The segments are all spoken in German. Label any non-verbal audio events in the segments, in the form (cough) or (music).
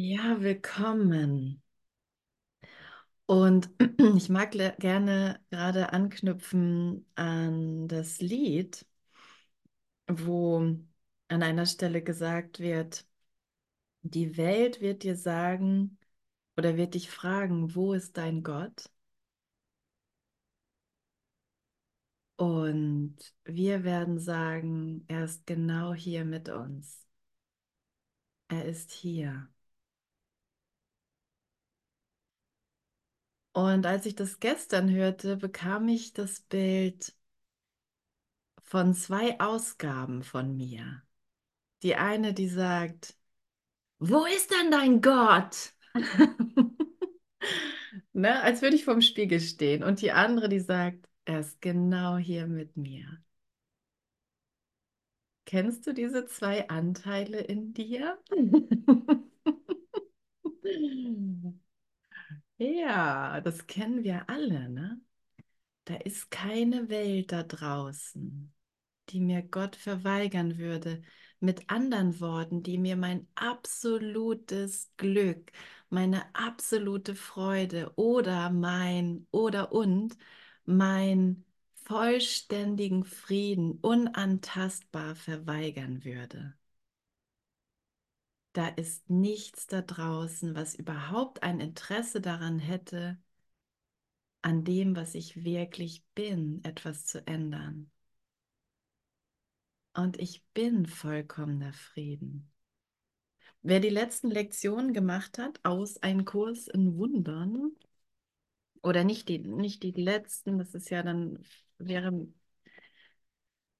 Ja, willkommen. Und (clears throat) ich mag gerne gerade anknüpfen an das Lied, wo an einer Stelle gesagt wird, die Welt wird dir sagen oder wird dich fragen, wo ist dein Gott? Und wir werden sagen, er ist genau hier mit uns. Er ist hier. Und als ich das gestern hörte, bekam ich das Bild von zwei Ausgaben von mir. Die eine, die sagt, wo ist denn dein Gott? (laughs) Ne, als würde ich vorm Spiegel stehen. Und die andere, die sagt, er ist genau hier mit mir. Kennst du diese zwei Anteile in dir? (laughs) (laughs) Ja, das kennen wir alle, ne? Da ist keine Welt da draußen, die mir Gott verweigern würde. Mit anderen Worten, die mir mein absolutes Glück, meine absolute Freude oder mein oder und mein vollständigen Frieden unantastbar verweigern würde. Da ist nichts da draußen, was überhaupt ein Interesse daran hätte, an dem, was ich wirklich bin, etwas zu ändern. Und ich bin vollkommener Frieden. Wer die letzten Lektionen gemacht hat aus Ein Kurs in Wundern, oder nicht die, nicht die letzten, das ist ja dann, wäre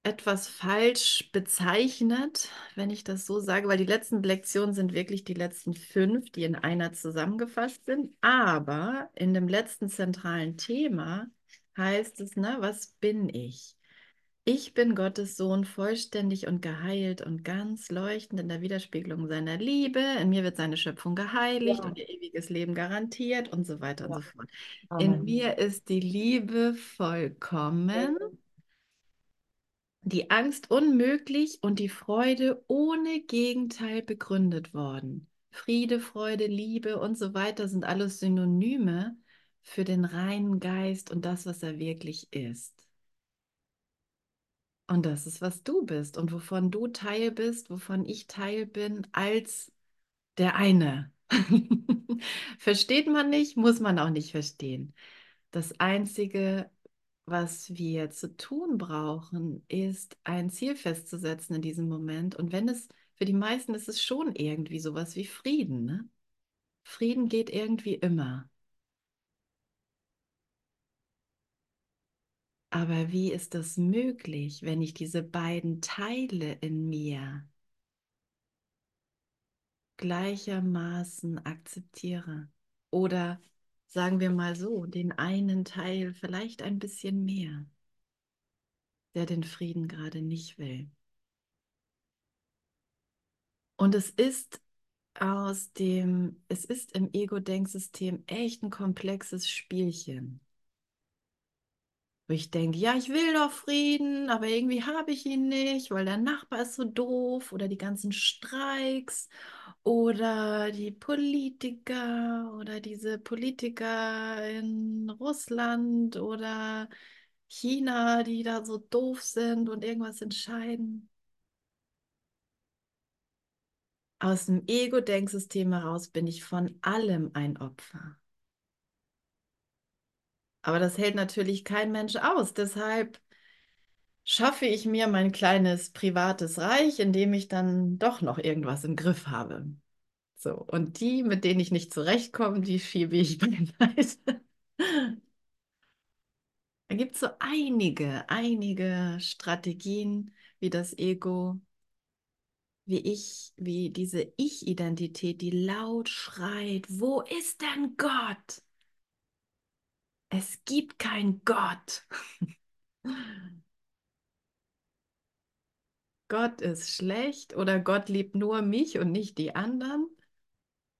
etwas falsch bezeichnet, wenn ich das so sage, weil die letzten Lektionen sind wirklich die letzten fünf, die in einer zusammengefasst sind. Aber in dem letzten zentralen Thema heißt es, ne, was bin ich? Ich bin Gottes Sohn, vollständig und geheilt und ganz leuchtend in der Widerspiegelung seiner Liebe. In mir wird seine Schöpfung geheiligt Ja, und ihr ewiges Leben garantiert und so weiter und ja, so fort. In Amen. mir ist die Liebe vollkommen die Angst unmöglich und die Freude ohne Gegenteil begründet worden. Friede, Freude, Liebe und so weiter sind alles Synonyme für den reinen Geist und das, was er wirklich ist. Und das ist, was du bist und wovon du Teil bist, wovon ich Teil bin, als der eine. (laughs) Versteht man nicht, muss man auch nicht verstehen. Das Einzige, was wir zu tun brauchen, ist ein Ziel festzusetzen in diesem Moment. Und wenn es, für die meisten ist es schon irgendwie sowas wie Frieden, ne? Frieden geht irgendwie immer. Aber wie ist das möglich, wenn ich diese beiden Teile in mir gleichermaßen akzeptiere? Oder sagen wir mal so, den einen Teil vielleicht ein bisschen mehr, der den Frieden gerade nicht will. Und es ist aus dem, es ist im Ego-Denksystem echt ein komplexes Spielchen. Wo ich denke, ja, ich will doch Frieden, aber irgendwie habe ich ihn nicht, weil der Nachbar ist so doof oder die ganzen Streiks oder die Politiker oder diese Politiker in Russland oder China, die da so doof sind und irgendwas entscheiden. Aus dem Ego-Denksystem heraus bin ich von allem ein Opfer. Aber das hält natürlich kein Mensch aus. Deshalb schaffe ich mir mein kleines privates Reich, in dem ich dann doch noch irgendwas im Griff habe. So, und die, mit denen ich nicht zurechtkomme, die schiebe ich (laughs) beiseite. Da gibt es so einige, einige Strategien, wie das Ego, wie ich, wie diese Ich-Identität, die laut schreit, wo ist denn Gott? Es gibt keinen Gott. Gott ist schlecht oder Gott liebt nur mich und nicht die anderen.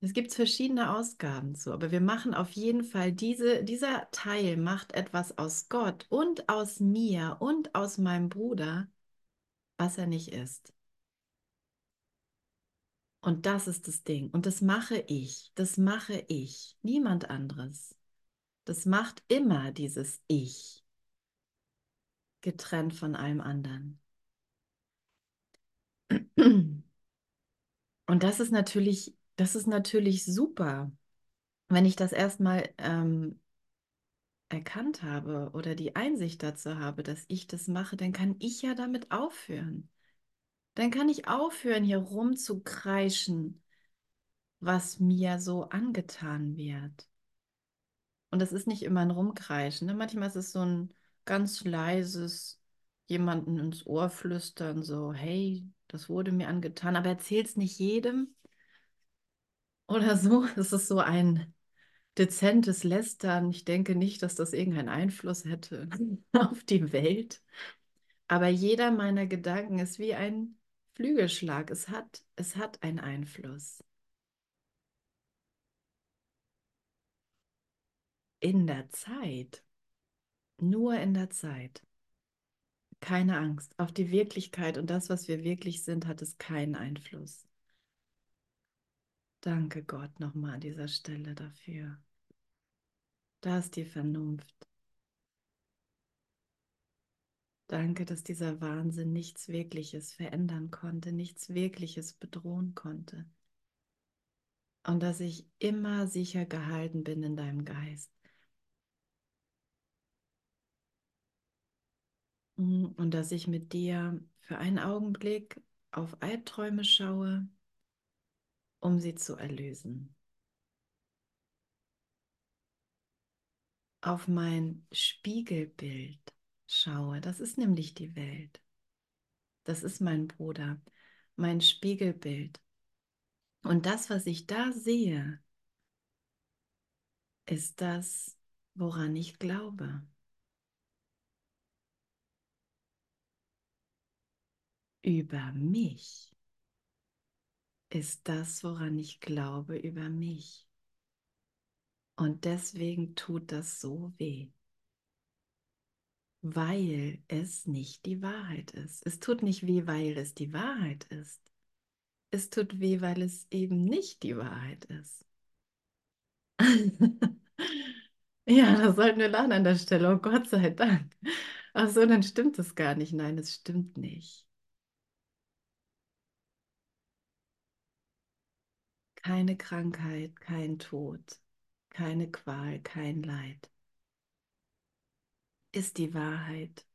Es gibt verschiedene Ausgaben zu, aber wir machen auf jeden Fall diese, dieser Teil macht etwas aus Gott und aus mir und aus meinem Bruder, was er nicht ist. Und das ist das Ding. Und das mache ich. Das mache ich. Niemand anderes. Das macht immer dieses Ich. Getrennt von allem anderen. Und das ist natürlich, das ist natürlich super, wenn ich das erstmal ähm, erkannt habe oder die Einsicht dazu habe, dass ich das mache, dann kann ich ja damit aufhören. Dann kann ich aufhören, hier rumzukreischen, was mir so angetan wird. Und das ist nicht immer ein Rumkreischen. Ne? Manchmal ist es so ein ganz leises, jemanden ins Ohr flüstern, so, hey, das wurde mir angetan, aber erzähl es nicht jedem. Oder so. (laughs) Es ist so ein dezentes Lästern. Ich denke nicht, dass das irgendeinen Einfluss hätte (laughs) auf die Welt. Aber jeder meiner Gedanken ist wie ein Flügelschlag. Es hat, es hat einen Einfluss. In der Zeit. Nur in der Zeit. Keine Angst. Auf die Wirklichkeit und das, was wir wirklich sind, hat es keinen Einfluss. Danke Gott nochmal an dieser Stelle dafür. Da ist die Vernunft. Danke, dass dieser Wahnsinn nichts Wirkliches verändern konnte, nichts Wirkliches bedrohen konnte. Und dass ich immer sicher gehalten bin in deinem Geist. Und dass ich mit dir für einen Augenblick auf Albträume schaue, um sie zu erlösen. Auf mein Spiegelbild schaue, das ist nämlich die Welt. Das ist mein Bruder, mein Spiegelbild. Und das, was ich da sehe, ist das, woran ich glaube. Über mich ist das, woran ich glaube, über mich. Und deswegen tut das so weh weil es nicht die Wahrheit ist. Es tut nicht weh, weil es die Wahrheit ist. Es tut weh, weil es eben nicht die Wahrheit ist. (laughs) ja, da sollten wir lachen an der Stelle. Oh Gott sei Dank. Ach so, dann stimmt es gar nicht. Nein, es stimmt nicht. Keine Krankheit, kein Tod, keine Qual, kein Leid ist die Wahrheit.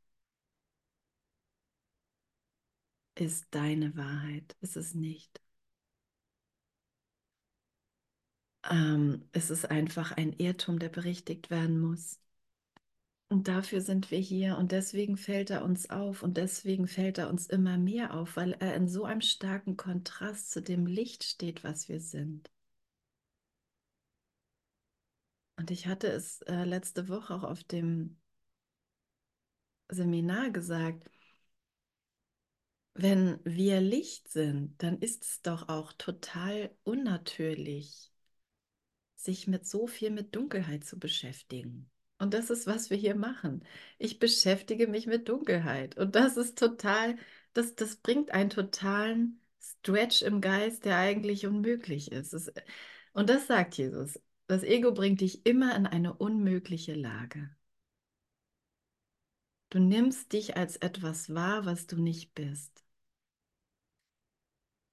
Ist deine Wahrheit, ist es nicht. Ähm, es ist einfach ein Irrtum, der berichtigt werden muss. Und dafür sind wir hier und deswegen fällt er uns auf und deswegen fällt er uns immer mehr auf, weil er in so einem starken Kontrast zu dem Licht steht, was wir sind. Und ich hatte es äh, letzte Woche auch auf dem Seminar gesagt, wenn wir Licht sind, dann ist es doch auch total unnatürlich, sich mit so viel mit Dunkelheit zu beschäftigen. Und das ist, was wir hier machen. Ich beschäftige mich mit Dunkelheit. Und das ist total, das, das bringt einen totalen Stretch im Geist, der eigentlich unmöglich ist. Es, und das sagt Jesus. Das Ego bringt dich immer in eine unmögliche Lage. Du nimmst dich als etwas wahr, was du nicht bist.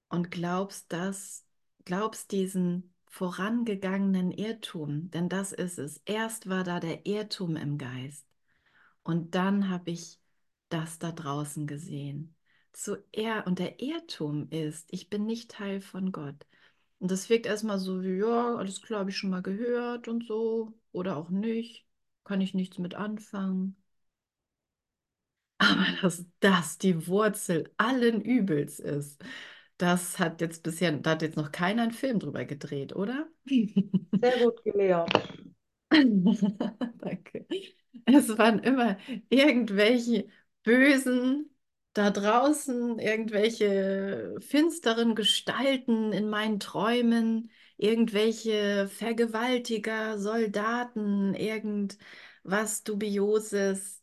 Und glaubst das, glaubst diesen vorangegangenen Irrtum, denn das ist es. Erst war da der Irrtum im Geist und dann habe ich das da draußen gesehen. Zuer und der Irrtum ist, ich bin nicht Teil von Gott. Und das wirkt erstmal so wie, ja, alles klar, habe ich schon mal gehört und so, oder auch nicht, kann ich nichts mit anfangen. (laughs) Aber dass das die Wurzel allen Übels ist, das hat jetzt bisher, da hat jetzt noch keiner einen Film drüber gedreht, oder? Sehr gut gelehrt. (laughs) Danke. Es waren immer irgendwelche bösen da draußen, irgendwelche finsteren Gestalten in meinen Träumen, irgendwelche Vergewaltiger, Soldaten, irgendwas Dubioses.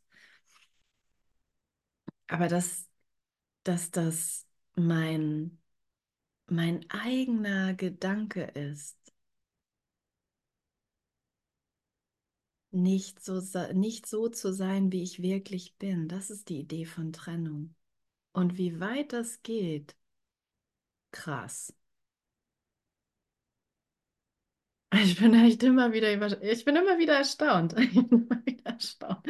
Aber dass, dass das mein, mein eigener Gedanke ist, nicht so, nicht so zu sein, wie ich wirklich bin. Das ist die Idee von Trennung. Und wie weit das geht, krass. (laughs) Ich bin echt immer wieder ich bin immer wieder erstaunt. (laughs) Ich bin immer wieder erstaunt.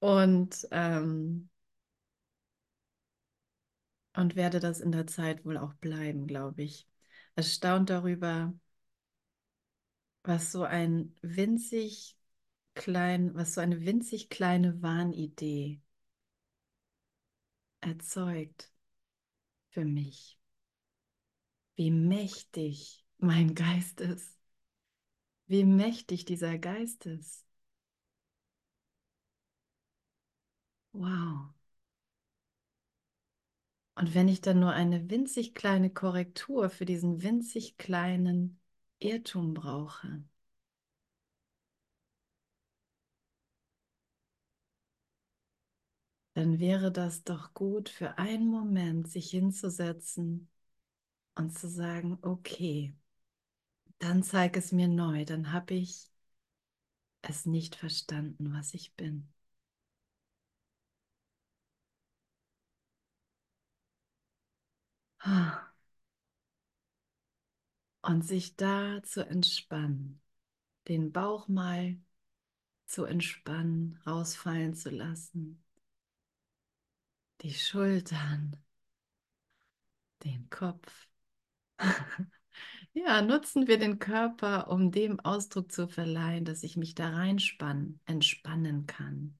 Und, ähm, und werde das in der Zeit wohl auch bleiben, glaube ich. Erstaunt darüber, was so ein winzig klein, was so eine winzig kleine Wahnidee erzeugt für mich. Wie mächtig mein Geist ist. Wie mächtig dieser Geist ist. Wow. Und wenn ich dann nur eine winzig kleine Korrektur für diesen winzig kleinen Irrtum brauche, dann wäre das doch gut für einen Moment, sich hinzusetzen und zu sagen, okay, dann zeig es mir neu, dann habe ich es nicht verstanden, was ich bin. Und sich da zu entspannen, den Bauch mal zu entspannen, rausfallen zu lassen, die Schultern, den Kopf. (laughs) Ja, nutzen wir den Körper, um dem Ausdruck zu verleihen, dass ich mich da reinspannen, entspannen kann.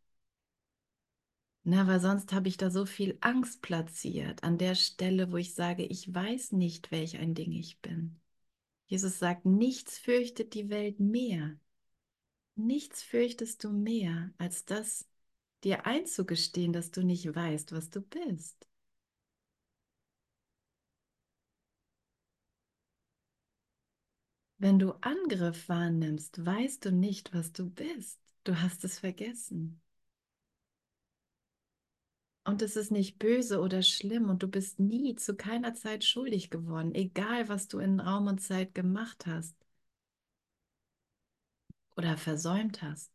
Na, weil sonst habe ich da so viel Angst platziert an der Stelle, wo ich sage, ich weiß nicht, welch ein Ding ich bin. Jesus sagt, nichts fürchtet die Welt mehr. Nichts fürchtest du mehr, als das dir einzugestehen, dass du nicht weißt, was du bist. Wenn du Angriff wahrnimmst, weißt du nicht, was du bist. Du hast es vergessen. Und es ist nicht böse oder schlimm und du bist nie zu keiner Zeit schuldig geworden, egal was du in Raum und Zeit gemacht hast oder versäumt hast.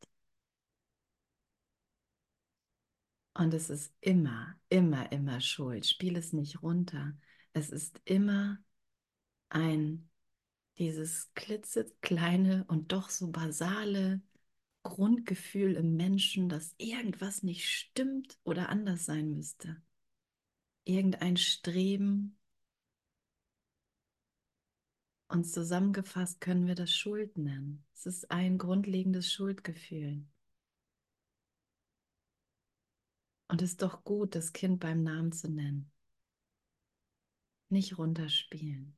Und es ist immer, immer, immer Schuld. Spiel es nicht runter. Es ist immer ein, dieses klitzekleine und doch so basale Grundgefühl im Menschen, dass irgendwas nicht stimmt oder anders sein müsste. Irgendein Streben. Und zusammengefasst können wir das Schuld nennen. Es ist ein grundlegendes Schuldgefühl. Und es ist doch gut, das Kind beim Namen zu nennen. Nicht runterspielen.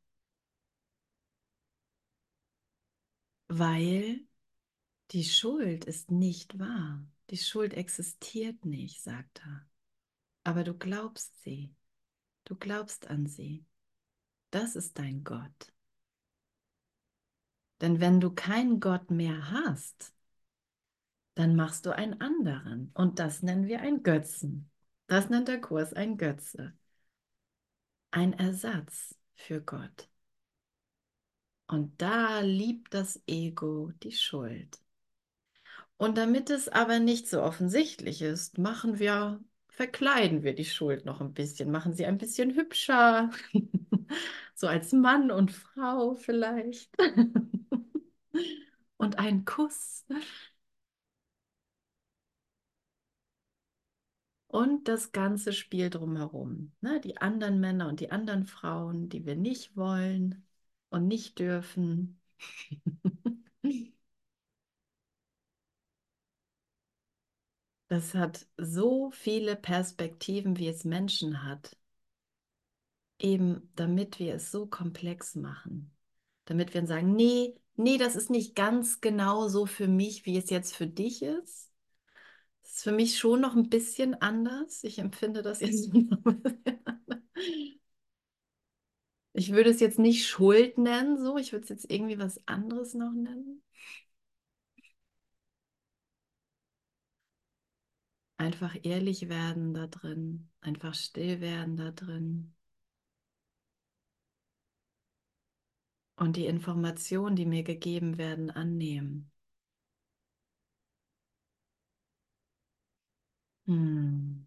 Weil die Schuld ist nicht wahr. Die Schuld existiert nicht, sagt er. Aber du glaubst sie. Du glaubst an sie. Das ist dein Gott. Denn wenn du keinen Gott mehr hast, dann machst du einen anderen. Und das nennen wir einen Götzen. Das nennt der Kurs ein Götze. Ein Ersatz für Gott. Und da liebt das Ego die Schuld. Und damit es aber nicht so offensichtlich ist, machen wir, verkleiden wir die Schuld noch ein bisschen, machen sie ein bisschen hübscher, (laughs) so als Mann und Frau vielleicht. (laughs) und einen Kuss. Und das ganze Spiel drumherum. Ne? Die anderen Männer und die anderen Frauen, die wir nicht wollen und nicht dürfen. (laughs) Das hat so viele Perspektiven, wie es Menschen hat. Eben damit wir es so komplex machen. Damit wir sagen, nee, nee, das ist nicht ganz genau so für mich, wie es jetzt für dich ist. Das ist für mich schon noch ein bisschen anders. Ich empfinde das jetzt (laughs) noch ein bisschen anders. Ich würde es jetzt nicht Schuld nennen, so. Ich würde es jetzt irgendwie was anderes noch nennen. Einfach ehrlich werden da drin, einfach still werden da drin. und die Informationen, die mir gegeben werden, annehmen. Hm.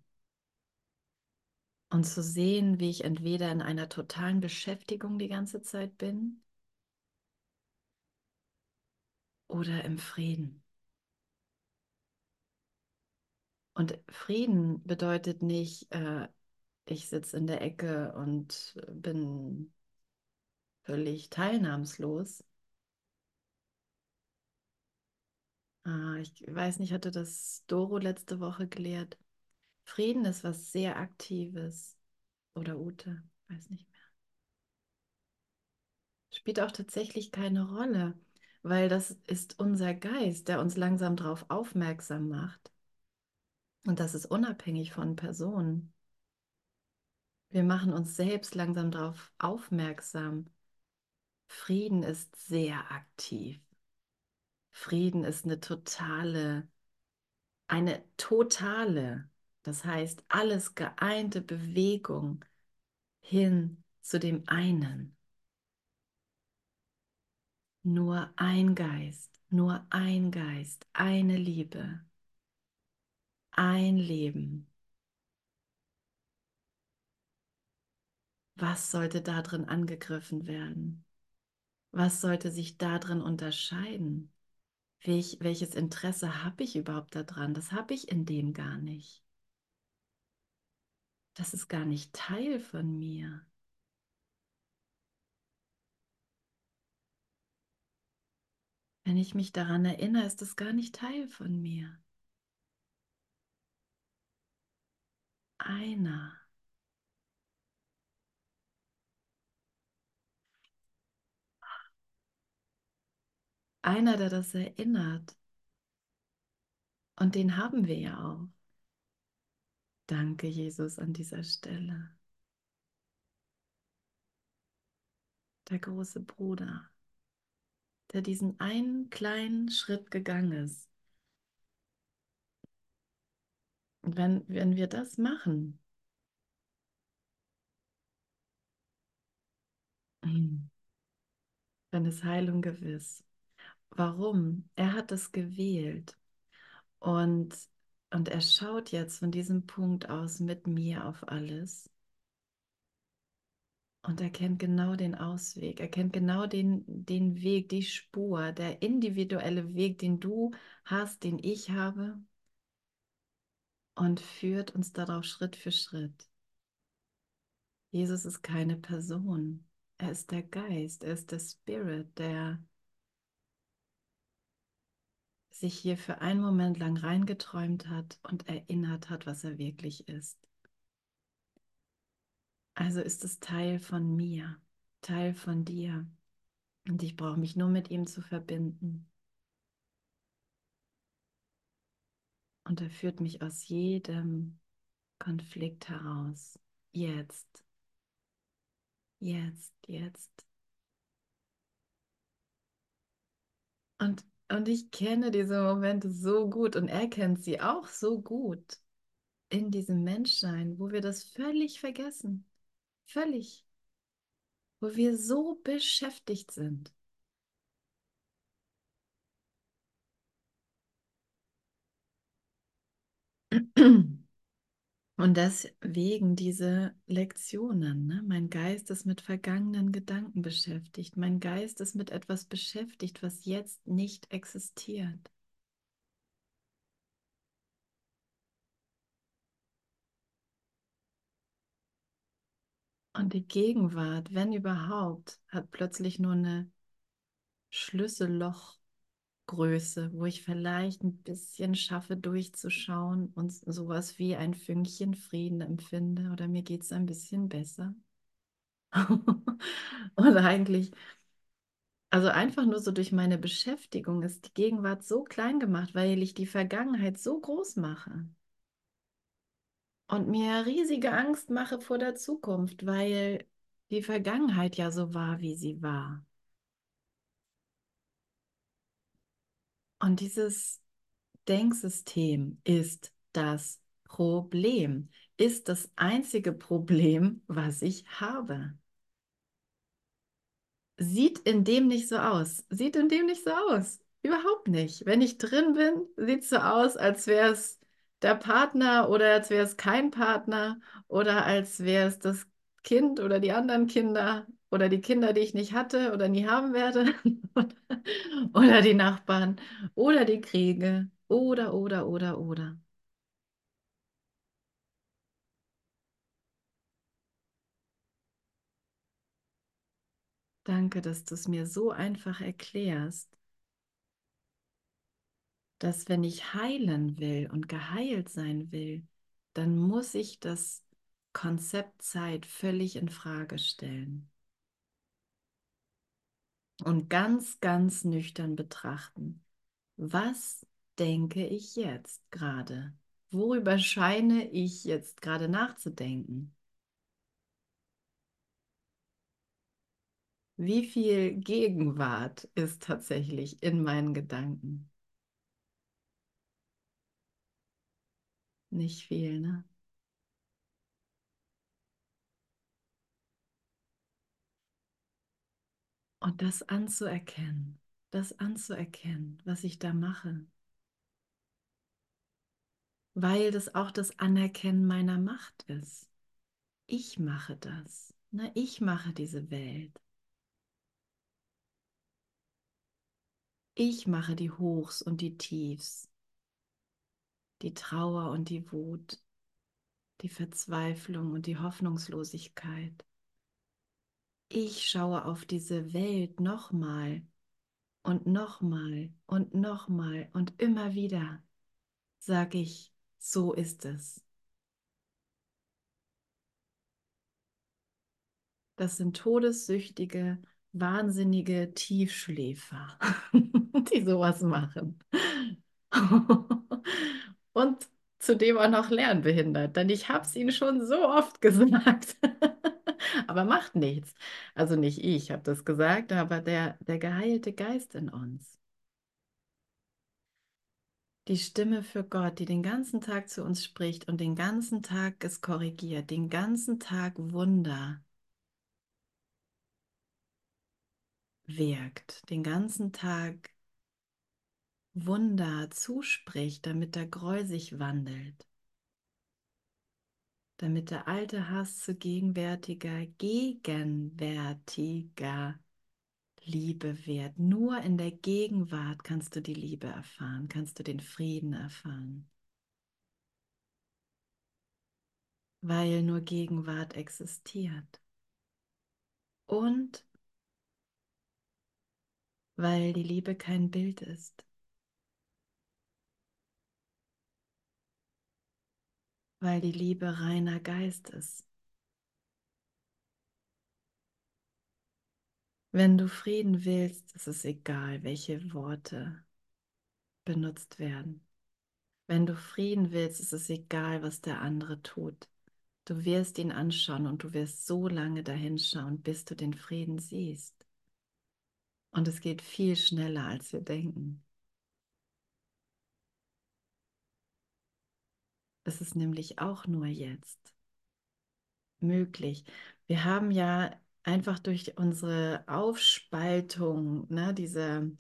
Und zu sehen, wie ich entweder in einer totalen Beschäftigung die ganze Zeit bin oder im Frieden. Und Frieden bedeutet nicht, äh, ich sitze in der Ecke und bin völlig teilnahmslos. Ah, ich weiß nicht, hatte das Doro letzte Woche gelehrt. Frieden ist was sehr Aktives. Oder Ute, weiß nicht mehr. Spielt auch tatsächlich keine Rolle, weil das ist unser Geist, der uns langsam darauf aufmerksam macht. Und das ist unabhängig von Personen. Wir machen uns selbst langsam darauf aufmerksam. Frieden ist sehr aktiv. Frieden ist eine totale, eine totale, das heißt alles geeinte Bewegung hin zu dem einen. Nur ein Geist, nur ein Geist, eine Liebe, ein Leben. Was sollte darin angegriffen werden? Was sollte sich darin unterscheiden? Welch, welches Interesse habe ich überhaupt daran? Das habe ich in dem gar nicht. Das ist gar nicht Teil von mir. Wenn ich mich daran erinnere, ist das gar nicht Teil von mir. Einer. Einer, der das erinnert. Und den haben wir ja auch. Danke, Jesus, an dieser Stelle. Der große Bruder, der diesen einen kleinen Schritt gegangen ist. Und wenn, wenn wir das machen, dann ist Heilung gewiss. Warum? Er hat es gewählt. Und, und er schaut jetzt von diesem Punkt aus mit mir auf alles. Und er kennt genau den Ausweg. Er kennt genau den, den Weg, die Spur, der individuelle Weg, den du hast, den ich habe. Und führt uns darauf Schritt für Schritt. Jesus ist keine Person. Er ist der Geist, er ist der Spirit, der sich hier für einen Moment lang reingeträumt hat und erinnert hat, was er wirklich ist. Also ist es Teil von mir, Teil von dir. Und ich brauche mich nur mit ihm zu verbinden. Und er führt mich aus jedem Konflikt heraus. Jetzt. Jetzt, jetzt. Und, und ich kenne diese Momente so gut und er kennt sie auch so gut in diesem Menschsein, wo wir das völlig vergessen. Völlig. Wo wir so beschäftigt sind. Und deswegen diese Lektionen. Ne? Mein Geist ist mit vergangenen Gedanken beschäftigt. Mein Geist ist mit etwas beschäftigt, was jetzt nicht existiert. Und die Gegenwart, wenn überhaupt, hat plötzlich nur eine Schlüssellochgröße, wo ich vielleicht ein bisschen schaffe, durchzuschauen und sowas wie ein Fünkchen Frieden empfinde oder mir geht es ein bisschen besser. (laughs) und eigentlich, also einfach nur so durch meine Beschäftigung ist die Gegenwart so klein gemacht, weil ich die Vergangenheit so groß mache und mir riesige Angst mache vor der Zukunft, weil die Vergangenheit ja so war, wie sie war. Und dieses Denksystem ist das Problem, ist das einzige Problem, was ich habe. sieht in dem nicht so aus. Sieht in dem nicht so aus. Überhaupt nicht. Wenn ich drin bin, sieht es so aus, als wäre es der Partner oder als wäre es kein Partner oder als wäre es das Kind oder die anderen Kinder oder die Kinder, die ich nicht hatte oder nie haben werde (laughs) oder die Nachbarn oder die Kriege oder, oder, oder, oder. Danke, dass du es mir so einfach erklärst, dass wenn ich heilen will und geheilt sein will, dann muss ich das Konzept Zeit völlig in Frage stellen und ganz, ganz nüchtern betrachten. Was denke ich jetzt gerade? Worüber scheine ich jetzt gerade nachzudenken? Wie viel Gegenwart ist tatsächlich in meinen Gedanken? Nicht viel, ne? Und das anzuerkennen, das anzuerkennen, was ich da mache, weil das auch das Anerkennen meiner Macht ist. Ich mache das, ne? ich mache diese Welt. Ich mache die Hochs und die Tiefs, die Trauer und die Wut, die Verzweiflung und die Hoffnungslosigkeit. Ich schaue auf diese Welt nochmal und nochmal und nochmal und immer wieder sage ich, so ist es. Das sind todessüchtige, wahnsinnige Tiefschläfer, (laughs) die sowas machen. (laughs) Und zudem auch noch lernbehindert, denn ich habe es ihnen schon so oft gesagt. (laughs) (laughs) aber macht nichts. Also nicht ich habe das gesagt, aber der, der geheilte Geist in uns. Die Stimme für Gott, die den ganzen Tag zu uns spricht und den ganzen Tag es korrigiert, den ganzen Tag Wunder wirkt, den ganzen Tag Wunder zuspricht, damit der Groll sich wandelt damit der alte Hass zu gegenwärtiger, gegenwärtiger Liebe wird. Nur in der Gegenwart kannst du die Liebe erfahren, kannst du den Frieden erfahren. Weil nur Gegenwart existiert. Und weil die Liebe kein Bild ist. Weil die Liebe reiner Geist ist. Wenn du Frieden willst, ist es egal, welche Worte benutzt werden. Wenn du Frieden willst, ist es egal, was der andere tut. Du wirst ihn anschauen und du wirst so lange dahinschauen, bis du den Frieden siehst. Und es geht viel schneller, als wir denken. Es ist nämlich auch nur jetzt möglich. Wir haben ja einfach durch unsere Aufspaltung, ne, diese,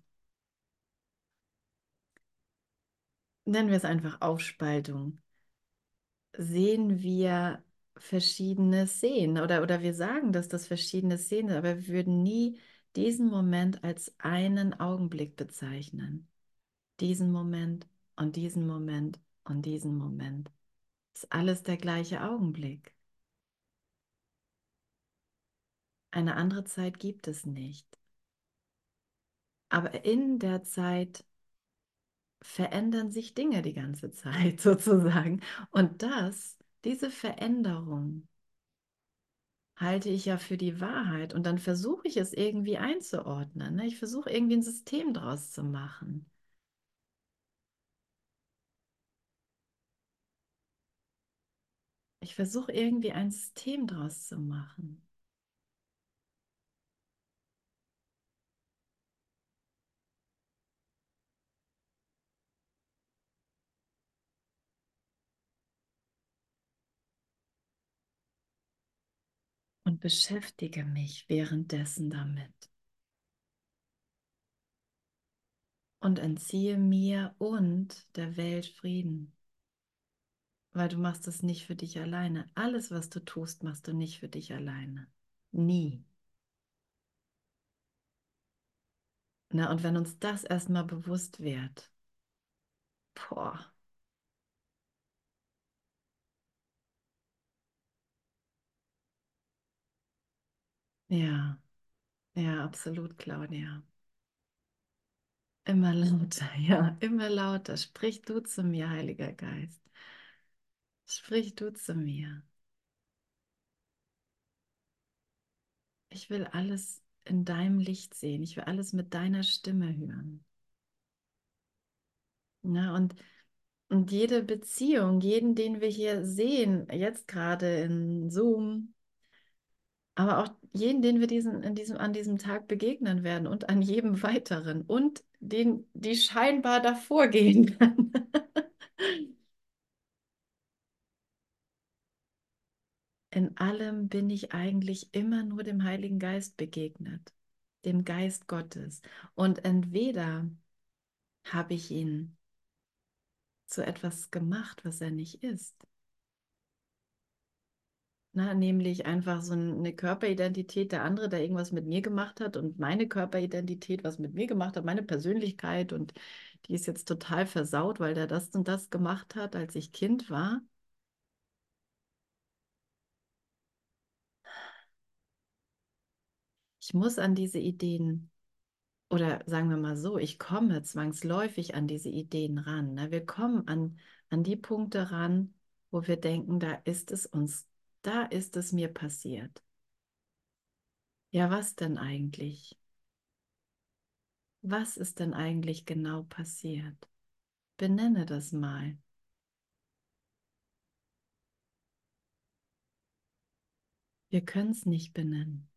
nennen wir es einfach Aufspaltung, sehen wir verschiedenes sehen oder, oder wir sagen, dass das verschiedenes sehen, aber wir würden nie diesen Moment als einen Augenblick bezeichnen. Diesen Moment und diesen Moment und diesen Moment ist alles der gleiche Augenblick. Eine andere Zeit gibt es nicht. Aber in der Zeit verändern sich Dinge die ganze Zeit (laughs) sozusagen. Und das, diese Veränderung, halte ich ja für die Wahrheit. Und dann versuche ich es irgendwie einzuordnen. Ne? Ich versuche irgendwie ein System draus zu machen. Ich versuche irgendwie ein System draus zu machen. Und beschäftige mich währenddessen damit. Und entziehe mir und der Welt Frieden. Weil du machst es nicht für dich alleine. Alles, was du tust, machst du nicht für dich alleine. Nie. Na, und wenn uns das erstmal bewusst wird, boah. Ja, ja, absolut, Claudia. Immer lauter, (laughs) ja, immer lauter. Sprich du zu mir, Heiliger Geist. Sprich du zu mir. Ich will alles in deinem Licht sehen. Ich will alles mit deiner Stimme hören. Na, und, und jede Beziehung, jeden, den wir hier sehen, jetzt gerade in Zoom, aber auch jeden, den wir diesen, in diesem, an diesem Tag begegnen werden und an jedem weiteren und den, die scheinbar davor gehen (laughs) kann. In allem bin ich eigentlich immer nur dem Heiligen Geist begegnet, dem Geist Gottes. Und entweder habe ich ihn zu etwas gemacht, was er nicht ist. Na, nämlich einfach so eine Körperidentität der andere, der irgendwas mit mir gemacht hat und meine Körperidentität, was mit mir gemacht hat, meine Persönlichkeit und die ist jetzt total versaut, weil der das und das gemacht hat, als ich Kind war. Ich muss an diese Ideen, oder sagen wir mal so, ich komme zwangsläufig an diese Ideen ran. Ne? Wir kommen an, an die Punkte ran, wo wir denken, da ist es uns, da ist es mir passiert. Ja, was denn eigentlich? Was ist denn eigentlich genau passiert? Benenne das mal. Wir können es nicht benennen.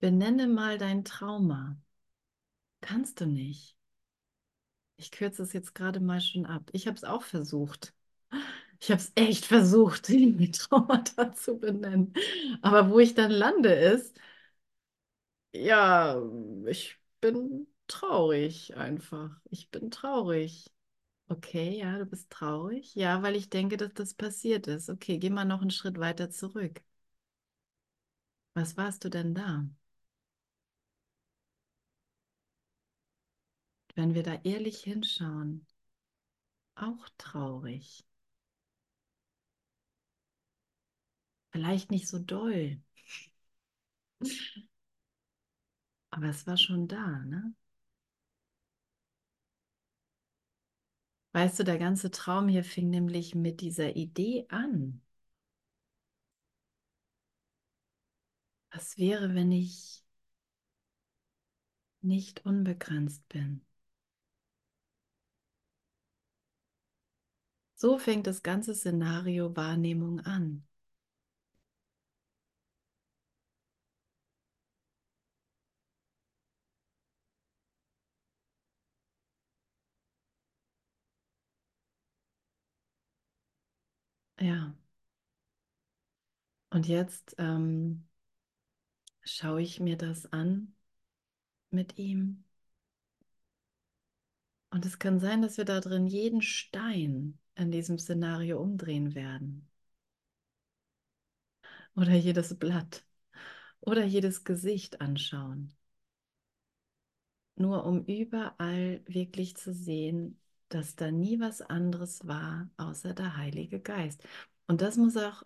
Benenne mal dein Trauma. Kannst du nicht. Ich kürze es jetzt gerade mal schon ab. Ich habe es auch versucht. Ich habe es echt versucht, (laughs) die Traumata (laughs) zu benennen. Aber wo ich dann lande ist, ja, ich bin traurig einfach. Ich bin traurig. Okay, ja, du bist traurig. Ja, weil ich denke, dass das passiert ist. Okay, geh mal noch einen Schritt weiter zurück. Was warst du denn da? Wenn wir da ehrlich hinschauen, auch traurig. Vielleicht nicht so doll. Aber es war schon da, ne? Weißt du, der ganze Traum hier fing nämlich mit dieser Idee an. Was wäre, wenn ich nicht unbegrenzt bin? So fängt das ganze Szenario Wahrnehmung an. Ja. Und jetzt ähm, schaue ich mir das an mit ihm. Und es kann sein, dass wir da drin jeden Stein in diesem Szenario umdrehen werden. Oder jedes Blatt. Oder jedes Gesicht anschauen. Nur um überall wirklich zu sehen, dass da nie was anderes war, außer der Heilige Geist. Und das muss auch,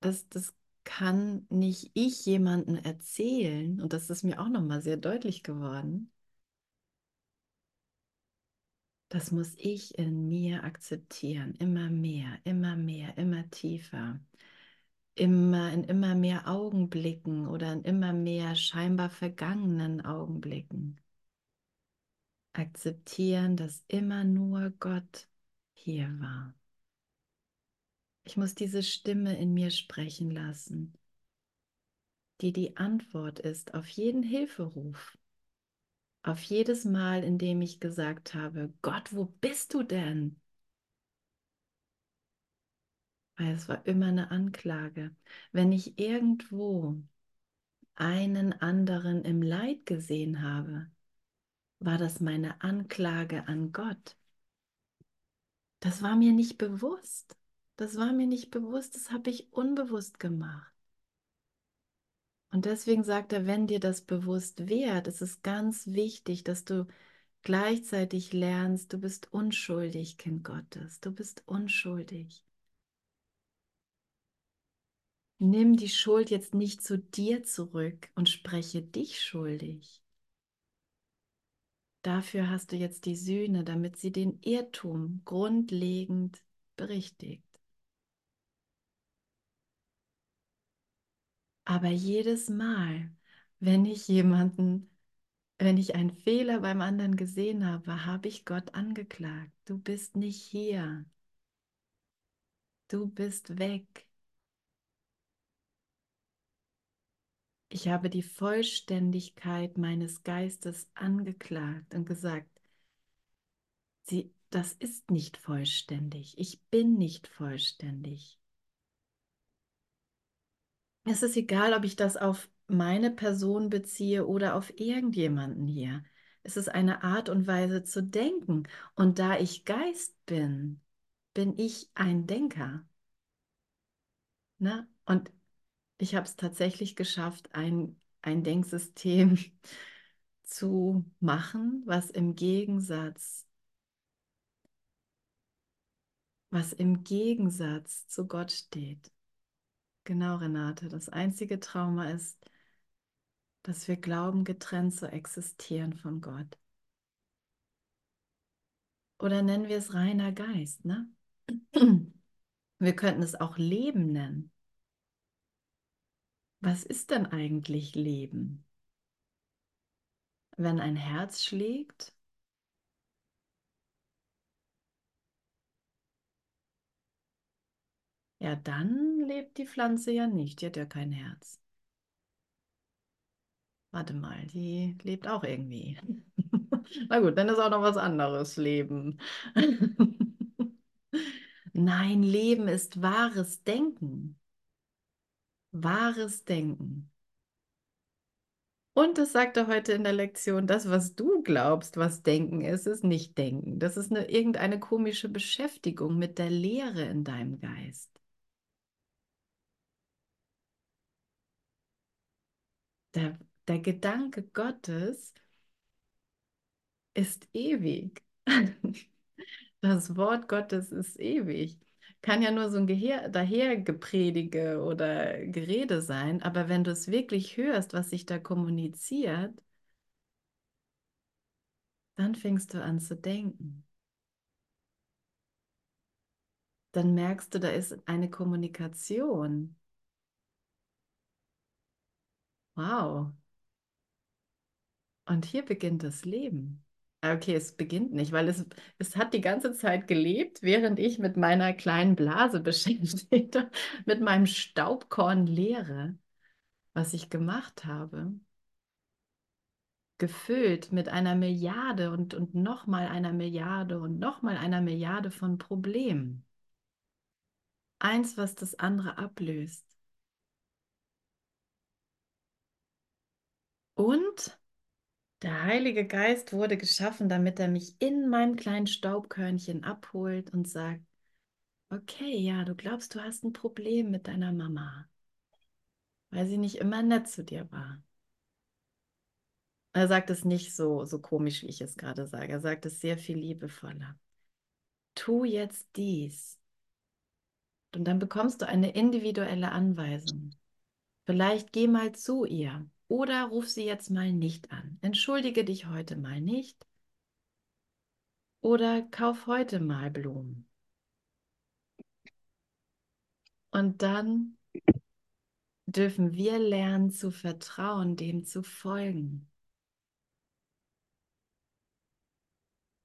das, das kann nicht ich jemandem erzählen, und das ist mir auch nochmal sehr deutlich geworden. Das muss ich in mir akzeptieren, immer mehr, immer mehr, immer tiefer, immer in immer mehr Augenblicken oder in immer mehr scheinbar vergangenen Augenblicken. Akzeptieren, dass immer nur Gott hier war. Ich muss diese Stimme in mir sprechen lassen, die die Antwort ist auf jeden Hilferuf. Auf jedes Mal, in dem ich gesagt habe, Gott, wo bist du denn? Weil es war immer eine Anklage. Wenn ich irgendwo einen anderen im Leid gesehen habe, war das meine Anklage an Gott. Das war mir nicht bewusst. Das war mir nicht bewusst, das habe ich unbewusst gemacht. Und deswegen sagt er, wenn dir das bewusst wird, ist es ganz wichtig, dass du gleichzeitig lernst, du bist unschuldig, Kind Gottes, du bist unschuldig. Nimm die Schuld jetzt nicht zu dir zurück und spreche dich schuldig. Dafür hast du jetzt die Sühne, damit sie den Irrtum grundlegend berichtigt. Aber jedes Mal, wenn ich jemanden, wenn ich einen Fehler beim anderen gesehen habe, habe ich Gott angeklagt. Du bist nicht hier. Du bist weg. Ich habe die Vollständigkeit meines Geistes angeklagt und gesagt, sie, das ist nicht vollständig. Ich bin nicht vollständig. Es ist egal, ob ich das auf meine Person beziehe oder auf irgendjemanden hier. Es ist eine Art und Weise zu denken. Und da ich Geist bin, bin ich ein Denker. Ne? Und ich habe es tatsächlich geschafft, ein, ein Denksystem (laughs) zu machen, was im Gegensatz, was im Gegensatz zu Gott steht. Genau, Renate. Das einzige Trauma ist, dass wir glauben, getrennt zu existieren von Gott. Oder nennen wir es reiner Geist, ne? Wir könnten es auch Leben nennen. Was ist denn eigentlich Leben? Wenn ein Herz schlägt, ja, dann lebt die Pflanze ja nicht. Die hat ja kein Herz. Warte mal, die lebt auch irgendwie. (laughs) Na gut, dann ist auch noch was anderes Leben. (laughs) Nein, Leben ist wahres Denken. Wahres Denken. Und das sagt er heute in der Lektion, das, was du glaubst, was Denken ist, ist nicht Denken. Das ist eine, irgendeine komische Beschäftigung mit der Lehre in deinem Geist. Der, der Gedanke Gottes ist ewig. (laughs) Das Wort Gottes ist ewig. Kann ja nur so ein Geher dahergepredige oder Gerede sein, aber wenn du es wirklich hörst, was sich da kommuniziert, dann fängst du an zu denken. Dann merkst du, da ist eine Kommunikation. Wow. Und hier beginnt das Leben. Okay, es beginnt nicht, weil es, es hat die ganze Zeit gelebt, während ich mit meiner kleinen Blase (laughs) beschäftigt, mit meinem Staubkorn leere, was ich gemacht habe. Gefüllt mit einer Milliarde und, und nochmal einer Milliarde und nochmal einer Milliarde von Problemen. Eins, was das andere ablöst. Und der Heilige Geist wurde geschaffen, damit er mich in meinem kleinen Staubkörnchen abholt und sagt, okay, ja, du glaubst, du hast ein Problem mit deiner Mama, weil sie nicht immer nett zu dir war. Er sagt es nicht so, so komisch, wie ich es gerade sage. Er sagt es sehr viel liebevoller. Tu jetzt dies. Und dann bekommst du eine individuelle Anweisung. Vielleicht geh mal zu ihr oder ruf sie jetzt mal nicht an. Entschuldige dich heute mal nicht. Oder kauf heute mal Blumen. Und dann dürfen wir lernen zu vertrauen, dem zu folgen.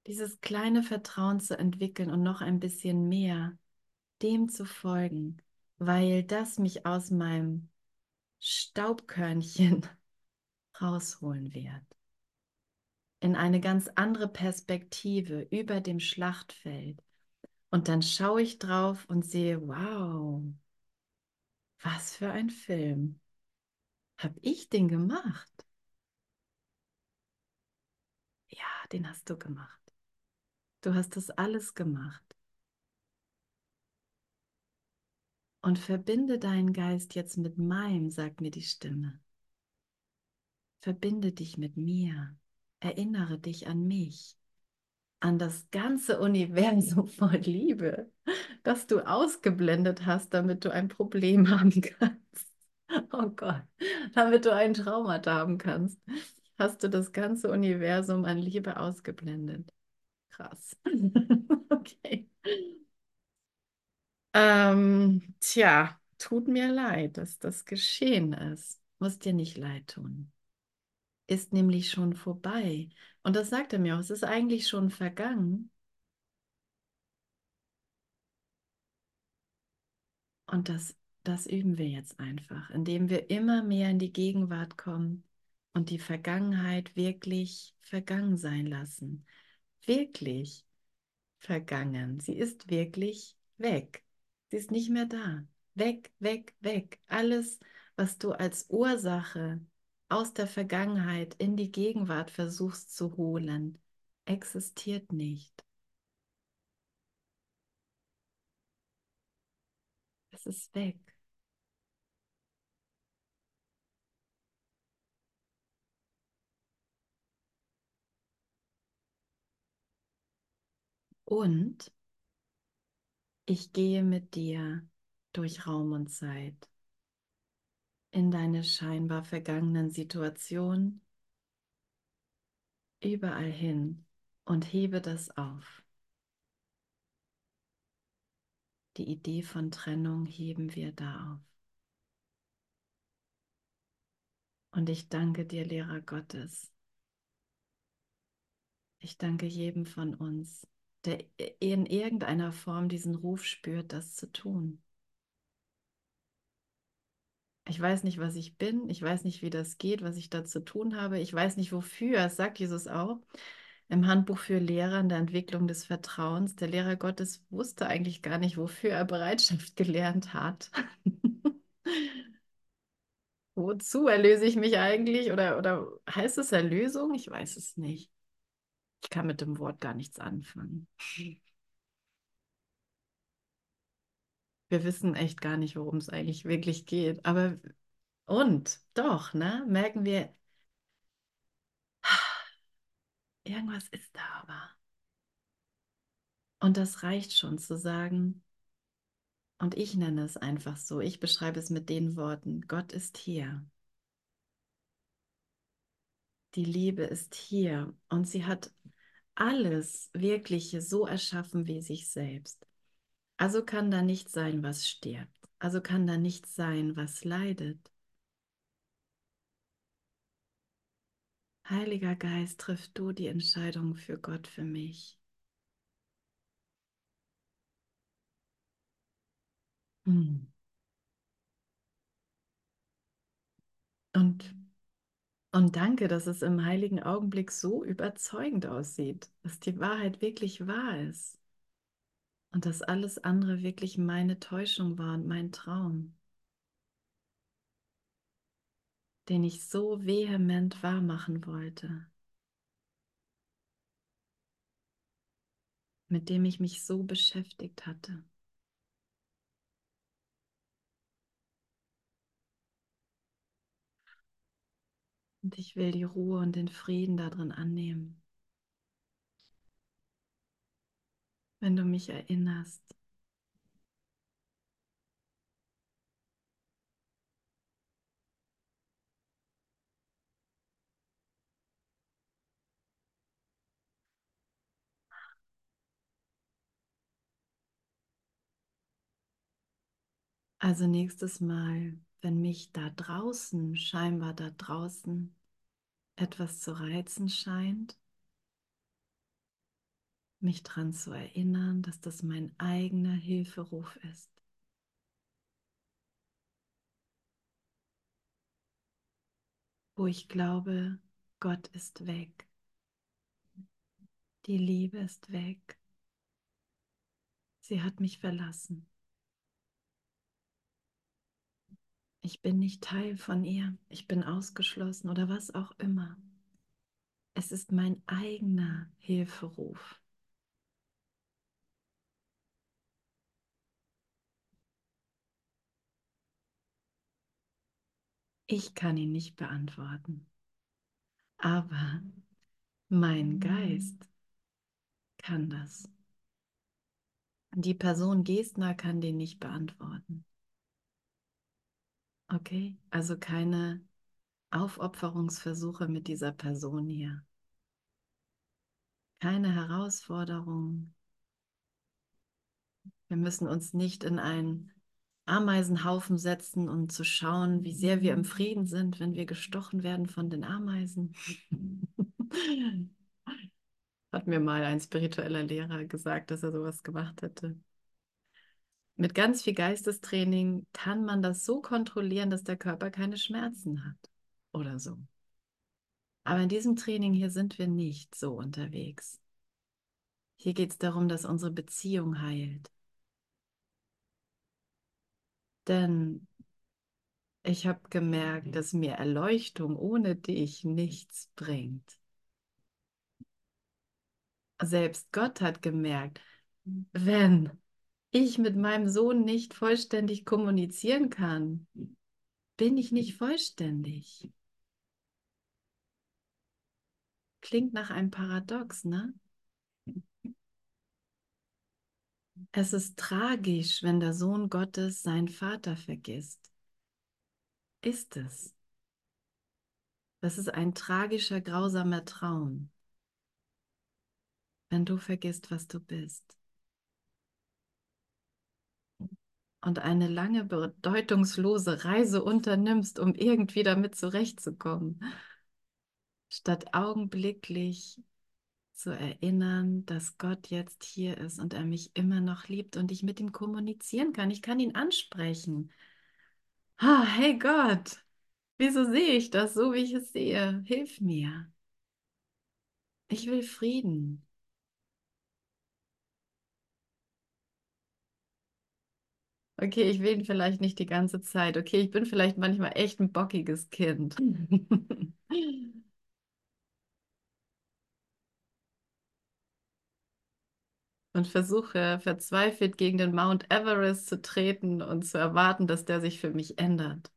Dieses kleine Vertrauen zu entwickeln und noch ein bisschen mehr dem zu folgen, weil das mich aus meinem Staubkörnchen (laughs) rausholen wird. In eine ganz andere Perspektive über dem Schlachtfeld. Und dann schaue ich drauf und sehe, wow, was für ein Film. Hab ich den gemacht? Ja, den hast du gemacht. Du hast das alles gemacht. Und verbinde deinen Geist jetzt mit meinem, sagt mir die Stimme. Verbinde dich mit mir. Erinnere dich an mich, an das ganze Universum voll Liebe, das du ausgeblendet hast, damit du ein Problem (laughs) haben kannst. Oh Gott, damit du ein Traumata haben kannst, hast du das ganze Universum an Liebe ausgeblendet. Krass. (laughs) Okay. Ähm, tja, tut mir leid, dass das geschehen ist. Muss dir nicht leid tun. Ist nämlich schon vorbei. Und das sagt er mir auch, es ist eigentlich schon vergangen. Und das, das üben wir jetzt einfach, indem wir immer mehr in die Gegenwart kommen und die Vergangenheit wirklich vergangen sein lassen. Wirklich vergangen. Sie ist wirklich weg. Sie ist nicht mehr da. Weg, weg, weg. Alles, was du als Ursache aus der Vergangenheit in die Gegenwart versuchst zu holen, existiert nicht. Es ist weg. Und ich gehe mit dir durch Raum und Zeit in deine scheinbar vergangenen Situationen überall hin und hebe das auf. Die Idee von Trennung heben wir da auf. Und ich danke dir, Lehrer Gottes. Ich danke jedem von uns, der in irgendeiner Form diesen Ruf spürt, das zu tun. Ich weiß nicht, was ich bin. Ich weiß nicht, wie das geht, was ich da zu tun habe. Ich weiß nicht, wofür. Das sagt Jesus auch im Handbuch für Lehrer in der Entwicklung des Vertrauens. Der Lehrer Gottes wusste eigentlich gar nicht, wofür er Bereitschaft gelernt hat. (laughs) Wozu erlöse ich mich eigentlich? Oder, oder heißt es Erlösung? Ich weiß es nicht. Ich kann mit dem Wort gar nichts anfangen. Wir wissen echt gar nicht, worum es eigentlich wirklich geht. Aber und doch, ne, merken wir, irgendwas ist da aber. Und das reicht schon zu sagen, und ich nenne es einfach so, ich beschreibe es mit den Worten, Gott ist hier. Die Liebe ist hier und sie hat alles Wirkliche so erschaffen wie sich selbst. Also kann da nichts sein, was stirbt. Also kann da nichts sein, was leidet. Heiliger Geist, triff du die Entscheidung für Gott, für mich. Hm. Und, und danke, dass es im heiligen Augenblick so überzeugend aussieht, dass die Wahrheit wirklich wahr ist und dass alles andere wirklich meine Täuschung war und mein Traum, den ich so vehement wahrmachen wollte, mit dem ich mich so beschäftigt hatte. Und ich will die Ruhe und den Frieden darin annehmen. Wenn du mich erinnerst, Also nächstes Mal, wenn mich da draußen, scheinbar da draußen, etwas zu reizen scheint, mich daran zu erinnern, dass das mein eigener Hilferuf ist. Wo ich glaube, Gott ist weg. Die Liebe ist weg. Sie hat mich verlassen. Ich bin nicht Teil von ihr. Ich bin ausgeschlossen oder was auch immer. Es ist mein eigener Hilferuf. Ich kann ihn nicht beantworten. Aber mein Geist kann das. Die Person Gestner kann den nicht beantworten. Okay, also keine Aufopferungsversuche mit dieser Person hier. Keine Herausforderung. Wir müssen uns nicht in einen Ameisenhaufen setzen, um zu schauen, wie sehr wir im Frieden sind, wenn wir gestochen werden von den Ameisen. (laughs) Hat mir mal ein spiritueller Lehrer gesagt, dass er sowas gemacht hätte. Mit ganz viel Geistestraining kann man das so kontrollieren, dass der Körper keine Schmerzen hat oder so. Aber in diesem Training hier sind wir nicht so unterwegs. Hier geht es darum, dass unsere Beziehung heilt. Denn ich habe gemerkt, dass mir Erleuchtung ohne dich nichts bringt. Selbst Gott hat gemerkt, wenn ich mit meinem Sohn nicht vollständig kommunizieren kann, bin ich nicht vollständig. Klingt nach einem Paradox, ne? Es ist tragisch, wenn der Sohn Gottes seinen Vater vergisst. Ist es. Das ist ein tragischer, grausamer Traum, wenn du vergisst, was du bist. Und eine lange, bedeutungslose Reise unternimmst, um irgendwie damit zurechtzukommen, statt augenblicklich zu erinnern, dass Gott jetzt hier ist und er mich immer noch liebt und ich mit ihm kommunizieren kann. Ich kann ihn ansprechen. Ah, hey Gott, wieso sehe ich das so, wie ich es sehe? Hilf mir. Ich will Frieden. Okay, ich will ihn vielleicht nicht die ganze Zeit. Okay, ich bin vielleicht manchmal echt ein bockiges Kind. (laughs) und versuche verzweifelt gegen den Mount Everest zu treten und zu erwarten, dass der sich für mich ändert.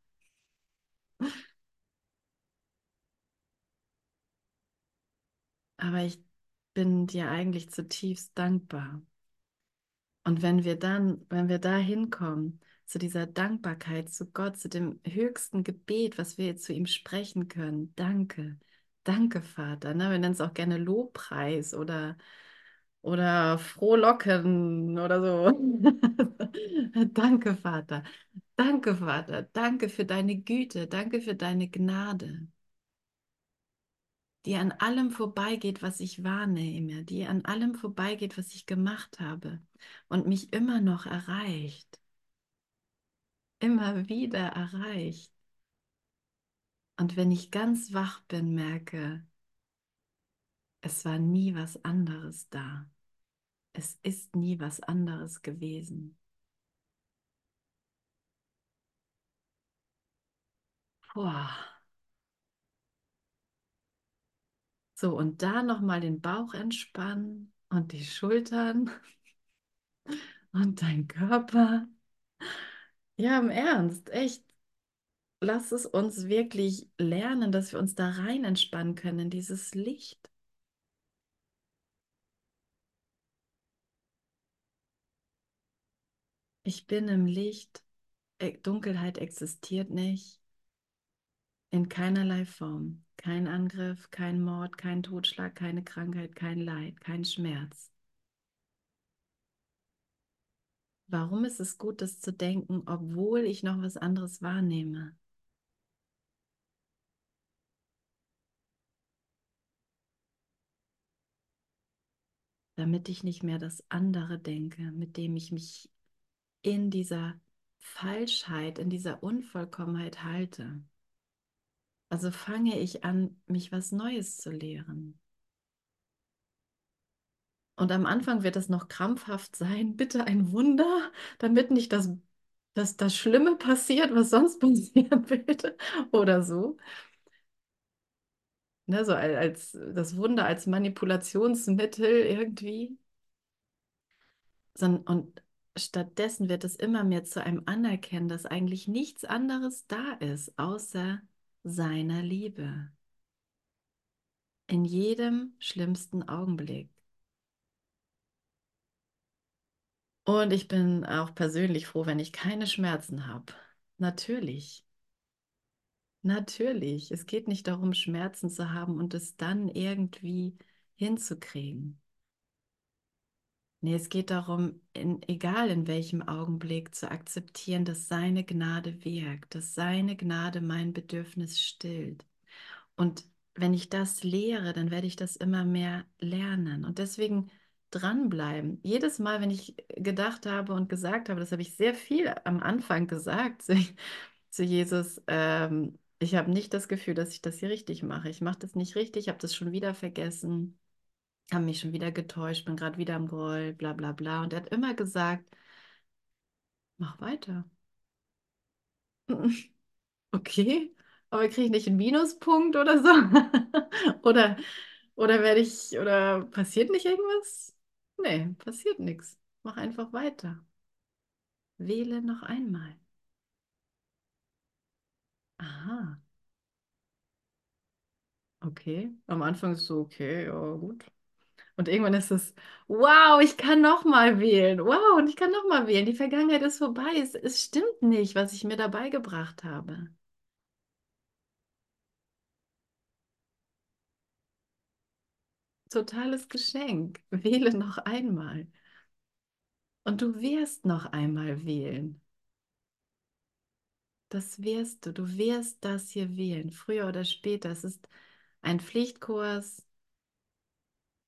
Aber ich bin dir eigentlich zutiefst dankbar. Und wenn wir dann, wenn wir da hinkommen, zu dieser Dankbarkeit zu Gott, zu dem höchsten Gebet, was wir zu ihm sprechen können, danke, danke Vater. Ne? Wir nennen es auch gerne Lobpreis oder oder frohlocken oder so. (laughs) Danke, Vater. Danke, Vater. Danke für deine Güte. Danke für deine Gnade, die an allem vorbeigeht, was ich wahrnehme, die an allem vorbeigeht, was ich gemacht habe und mich immer noch erreicht. Immer wieder erreicht. Und wenn ich ganz wach bin, merke, es war nie was anderes da. Es ist nie was anderes gewesen. Boah. So, und da nochmal den Bauch entspannen und die Schultern (laughs) und dein Körper. Ja, im Ernst, echt. Lass es uns wirklich lernen, dass wir uns da rein entspannen können in dieses Licht. Ich bin im Licht, äh, Dunkelheit existiert nicht, in keinerlei Form. Kein Angriff, kein Mord, kein Totschlag, keine Krankheit, kein Leid, kein Schmerz. Warum ist es gut, das zu denken, obwohl ich noch was anderes wahrnehme? Damit ich nicht mehr das andere denke, mit dem ich mich in dieser Falschheit, in dieser Unvollkommenheit halte. Also fange ich an, mich was Neues zu lehren. Und am Anfang wird es noch krampfhaft sein, (laughs) bitte ein Wunder, damit nicht das dass das Schlimme passiert, was sonst (laughs) passieren würde oder so. Ne, so al- als das Wunder als Manipulationsmittel irgendwie. Und stattdessen wird es immer mehr zu einem Anerkennen, dass eigentlich nichts anderes da ist, außer seiner Liebe. In jedem schlimmsten Augenblick. Und ich bin auch persönlich froh, wenn ich keine Schmerzen habe. Natürlich. Natürlich. Es geht nicht darum, Schmerzen zu haben und es dann irgendwie hinzukriegen. Nee, es geht darum, in, egal in welchem Augenblick, zu akzeptieren, dass seine Gnade wirkt, dass seine Gnade mein Bedürfnis stillt. Und wenn ich das lehre, dann werde ich das immer mehr lernen. Und deswegen dranbleiben. Jedes Mal, wenn ich gedacht habe und gesagt habe, das habe ich sehr viel am Anfang gesagt zu, (laughs) zu Jesus, ähm, ich habe nicht das Gefühl, dass ich das hier richtig mache. Ich mache das nicht richtig, ich habe das schon wieder vergessen haben mich schon wieder getäuscht, bin gerade wieder am Groll, bla bla bla. Und er hat immer gesagt, mach weiter. (laughs) Okay, aber kriege ich nicht einen Minuspunkt oder so? (laughs) Oder, oder werde ich, oder passiert nicht irgendwas? Nee, passiert nichts. Mach einfach weiter. Wähle noch einmal. Aha, okay. Am Anfang ist so, okay, ja, gut. Und irgendwann ist es, wow, ich kann noch mal wählen. Wow, und ich kann noch mal wählen. Die Vergangenheit ist vorbei. Es, es stimmt nicht, was ich mir dabei gebracht habe. Totales Geschenk. Wähle noch einmal. Und du wirst noch einmal wählen. Das wirst du. Du wirst das hier wählen, früher oder später. Es ist ein Pflichtkurs.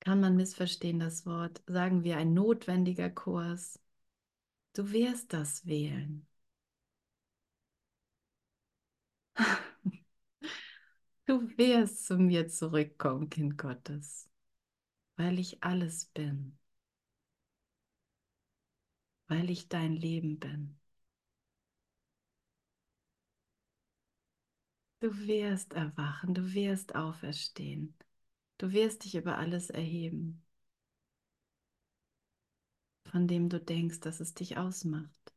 Kann man missverstehen, das Wort. Sagen wir ein notwendiger Kurs. Du wirst das wählen. (laughs) Du wirst zu mir zurückkommen, Kind Gottes, weil ich alles bin, weil ich dein Leben bin. Du wirst erwachen, du wirst auferstehen, du wirst dich über alles erheben, von dem du denkst, dass es dich ausmacht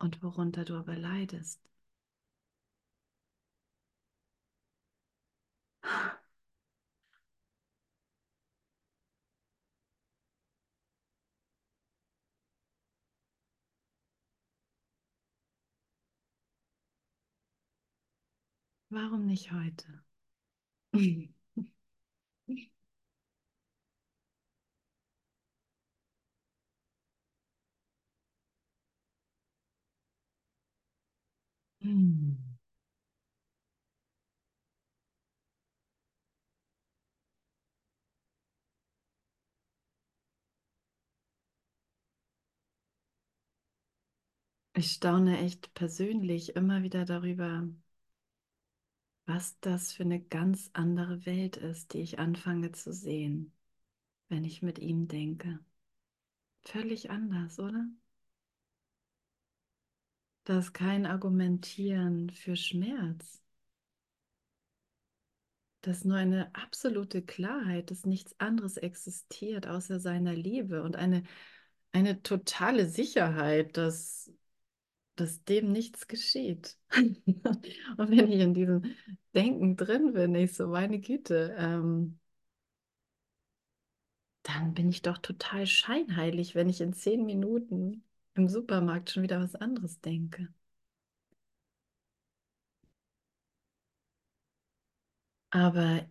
und worunter du aber leidest. Warum nicht heute? Hm. Ich staune echt persönlich immer wieder darüber, was das für eine ganz andere Welt ist, die ich anfange zu sehen, wenn ich mit ihm denke. Völlig anders, oder? Da ist kein Argumentieren für Schmerz. Das ist nur eine absolute Klarheit, dass nichts anderes existiert außer seiner Liebe und eine, eine totale Sicherheit, dass, dass dem nichts geschieht. (laughs) Und wenn ich in diesem Denken drin bin, ich so, meine Güte, ähm, dann bin ich doch total scheinheilig, wenn ich in zehn Minuten im Supermarkt schon wieder was anderes denke. Aber,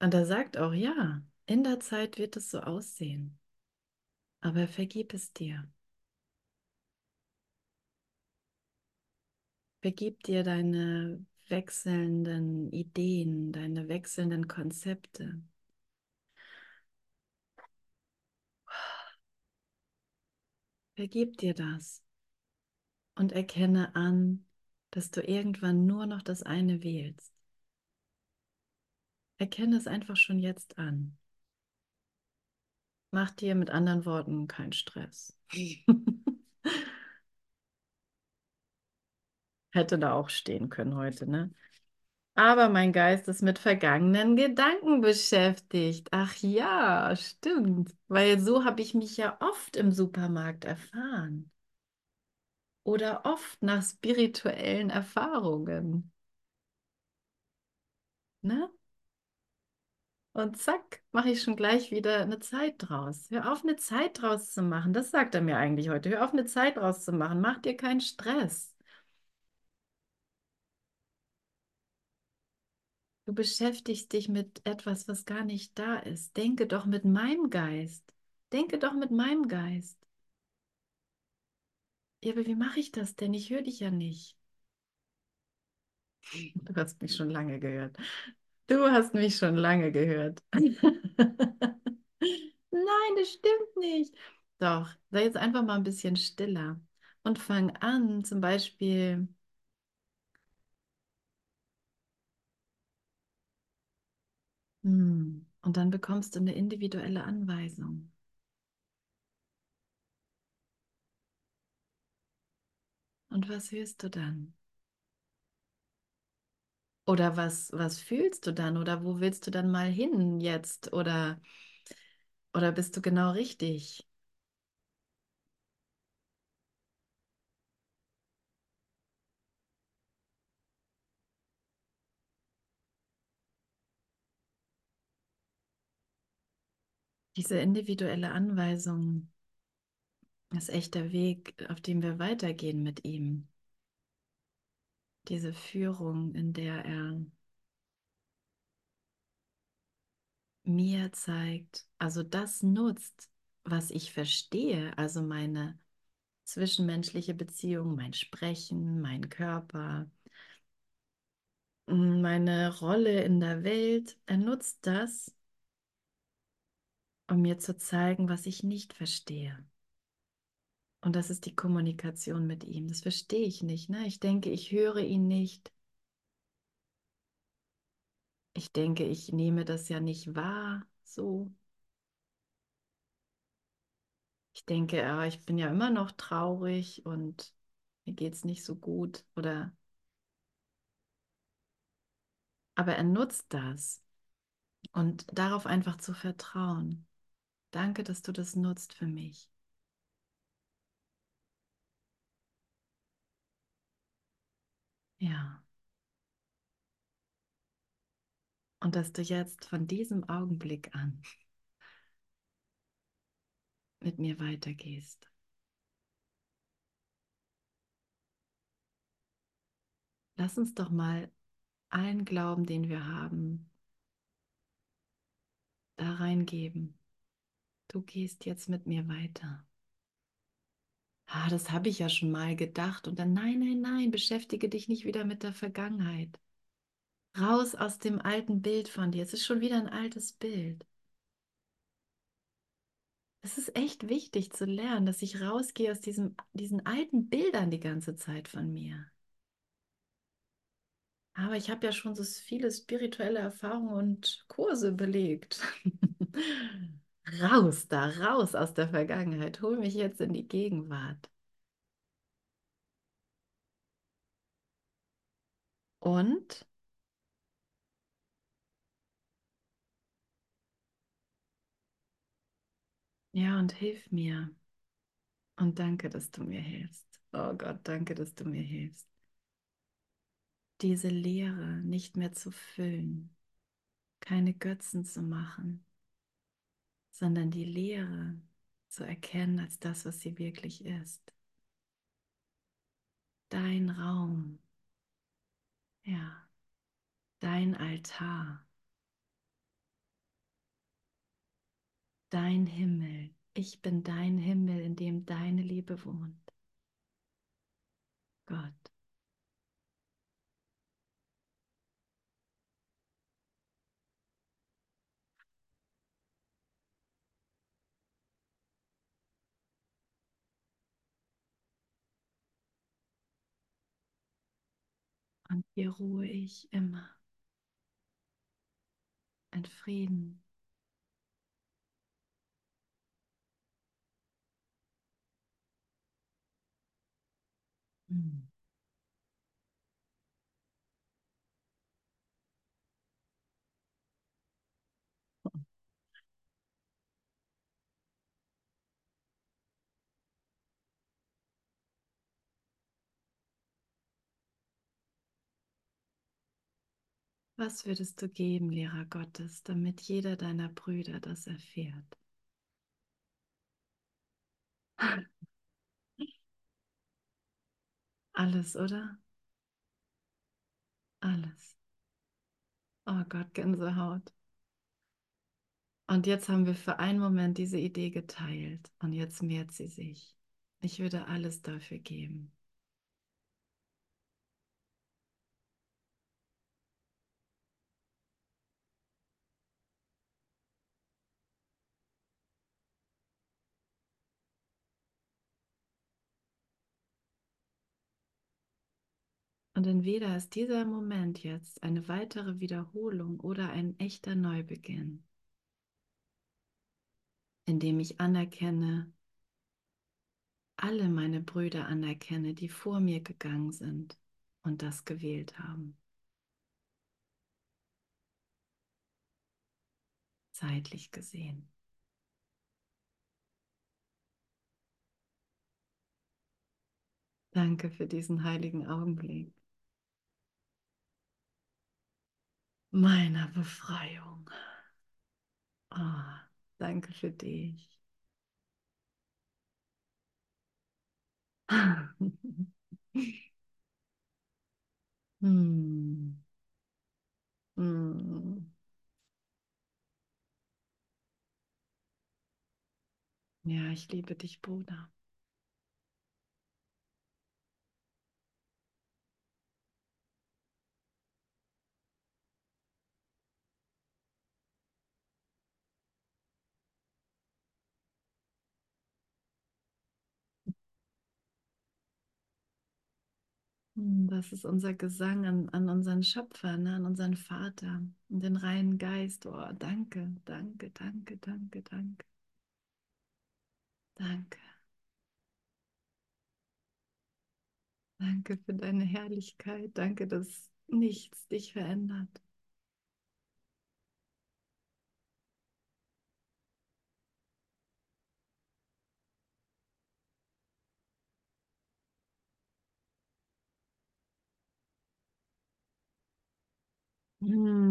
und er sagt auch, ja, in der Zeit wird es so aussehen, aber vergib es dir. Vergib dir deine wechselnden Ideen, deine wechselnden Konzepte. Vergib dir das und erkenne an, dass du irgendwann nur noch das eine wählst. Erkenne es einfach schon jetzt an. Mach dir mit anderen Worten keinen Stress. (laughs) Hätte da auch stehen können heute, ne? Aber mein Geist ist mit vergangenen Gedanken beschäftigt. Ach ja, stimmt. Weil so habe ich mich ja oft im Supermarkt erfahren. Oder oft nach spirituellen Erfahrungen. Ne? Und zack, mache ich schon gleich wieder eine Zeit draus. Hör auf, eine Zeit draus zu machen. Das sagt er mir eigentlich heute. Hör auf, eine Zeit draus zu machen. Mach dir keinen Stress. Du beschäftigst dich mit etwas, was gar nicht da ist. Denke doch mit meinem Geist. Denke doch mit meinem Geist. Ja, aber wie mache ich das denn? Ich höre dich ja nicht. Du hast mich schon lange gehört. Du hast mich schon lange gehört. (laughs) Nein, das stimmt nicht. Doch, sei jetzt einfach mal ein bisschen stiller und fang an, zum Beispiel. Und dann bekommst du eine individuelle Anweisung. Und was hörst du dann? Oder was, was fühlst du dann? Oder wo willst du dann mal hin jetzt? Oder, oder bist du genau richtig? Diese individuelle Anweisung ist echt der Weg, auf dem wir weitergehen mit ihm. Diese Führung, in der er mir zeigt, also das nutzt, was ich verstehe, also meine zwischenmenschliche Beziehung, mein Sprechen, mein Körper, meine Rolle in der Welt. Er nutzt das, um mir zu zeigen, was ich nicht verstehe. Und das ist die Kommunikation mit ihm. Das verstehe ich nicht. Ne? Ich denke, ich höre ihn nicht. Ich denke, ich nehme das ja nicht wahr. So. Ich denke, ja, ich bin ja immer noch traurig und mir geht es nicht so gut. Oder aber er nutzt das und darauf einfach zu vertrauen. Danke, dass du das nutzt für mich. Ja. Und dass du jetzt von diesem Augenblick an (laughs) mit mir weitergehst. Lass uns doch mal allen Glauben, den wir haben, da reingeben. Du gehst jetzt mit mir weiter. Ah, das habe ich ja schon mal gedacht. Und dann, nein, nein, nein, beschäftige dich nicht wieder mit der Vergangenheit. Raus aus dem alten Bild von dir. Es ist schon wieder ein altes Bild. Es ist echt wichtig zu lernen, dass ich rausgehe aus diesem, diesen alten Bildern die ganze Zeit von mir. Aber ich habe ja schon so viele spirituelle Erfahrungen und Kurse belegt. (laughs) raus da, raus aus der Vergangenheit. Hol mich jetzt in die Gegenwart. Und ja, und hilf mir. Und danke, dass du mir hilfst. Oh Gott, danke, dass du mir hilfst. Diese Leere nicht mehr zu füllen, keine Götzen zu machen, sondern die Leere zu erkennen als das, was sie wirklich ist. Dein Raum, ja, dein Altar, dein Himmel. Ich bin dein Himmel, in dem deine Liebe wohnt. Gott. Und hier ruhe ich immer in Frieden. Hm. Was würdest du geben, Lehrer Gottes, damit jeder deiner Brüder das erfährt? (laughs) Alles, oder? Alles. Oh Gott, Gänsehaut. Und jetzt haben wir für einen Moment diese Idee geteilt und jetzt mehrt sie sich. Ich würde alles dafür geben. Und entweder ist dieser Moment jetzt eine weitere Wiederholung oder ein echter Neubeginn, in dem ich anerkenne, alle meine Brüder anerkenne, die vor mir gegangen sind und das gewählt haben. Zeitlich gesehen. Danke für diesen heiligen Augenblick. Meiner Befreiung. Oh, danke für dich. (laughs) hm. Hm. Ja, ich liebe dich, Bruder. Das ist unser Gesang an, an unseren Schöpfer, ne, an unseren Vater und den reinen Geist. Oh, danke, danke, danke, danke, danke. Danke. Danke für deine Herrlichkeit. Danke, dass nichts dich verändert. Hm.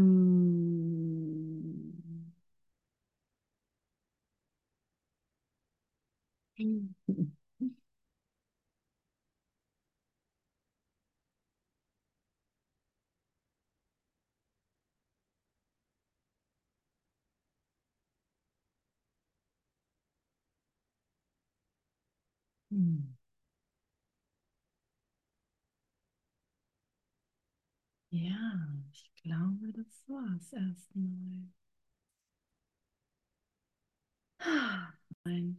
Hm. Ja, ich glaube, das war's erstmal. Nein.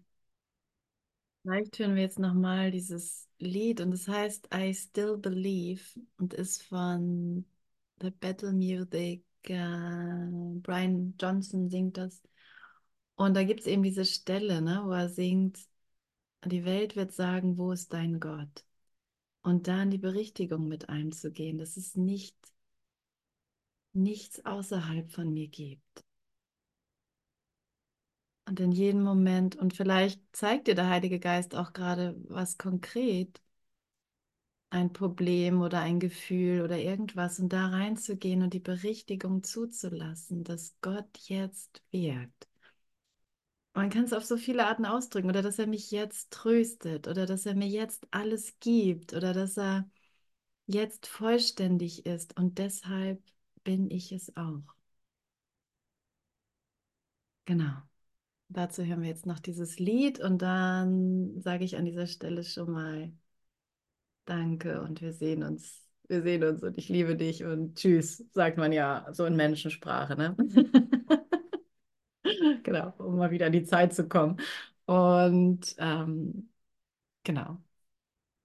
Vielleicht hören wir jetzt nochmal dieses Lied und es heißt I Still Believe und ist von The Battle Music. Äh, Brian Johnson singt das. Und da gibt es eben diese Stelle, ne, wo er singt, die Welt wird sagen, wo ist dein Gott? Und da in die Berichtigung mit einzugehen, dass es nicht nichts außerhalb von mir gibt. Und in jedem Moment, und vielleicht zeigt dir der Heilige Geist auch gerade was konkret, ein Problem oder ein Gefühl oder irgendwas, und da reinzugehen und die Berichtigung zuzulassen, dass Gott jetzt wirkt. Man kann es auf so viele Arten ausdrücken, oder dass er mich jetzt tröstet, oder dass er mir jetzt alles gibt, oder dass er jetzt vollständig ist und deshalb bin ich es auch. Genau. Dazu hören wir jetzt noch dieses Lied und dann sage ich an dieser Stelle schon mal Danke und wir sehen uns. Wir sehen uns und ich liebe dich und tschüss, sagt man ja so in Menschensprache, ne? (laughs) genau, um mal wieder in die Zeit zu kommen. Und ähm, genau,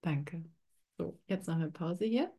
danke. So, jetzt noch eine Pause hier.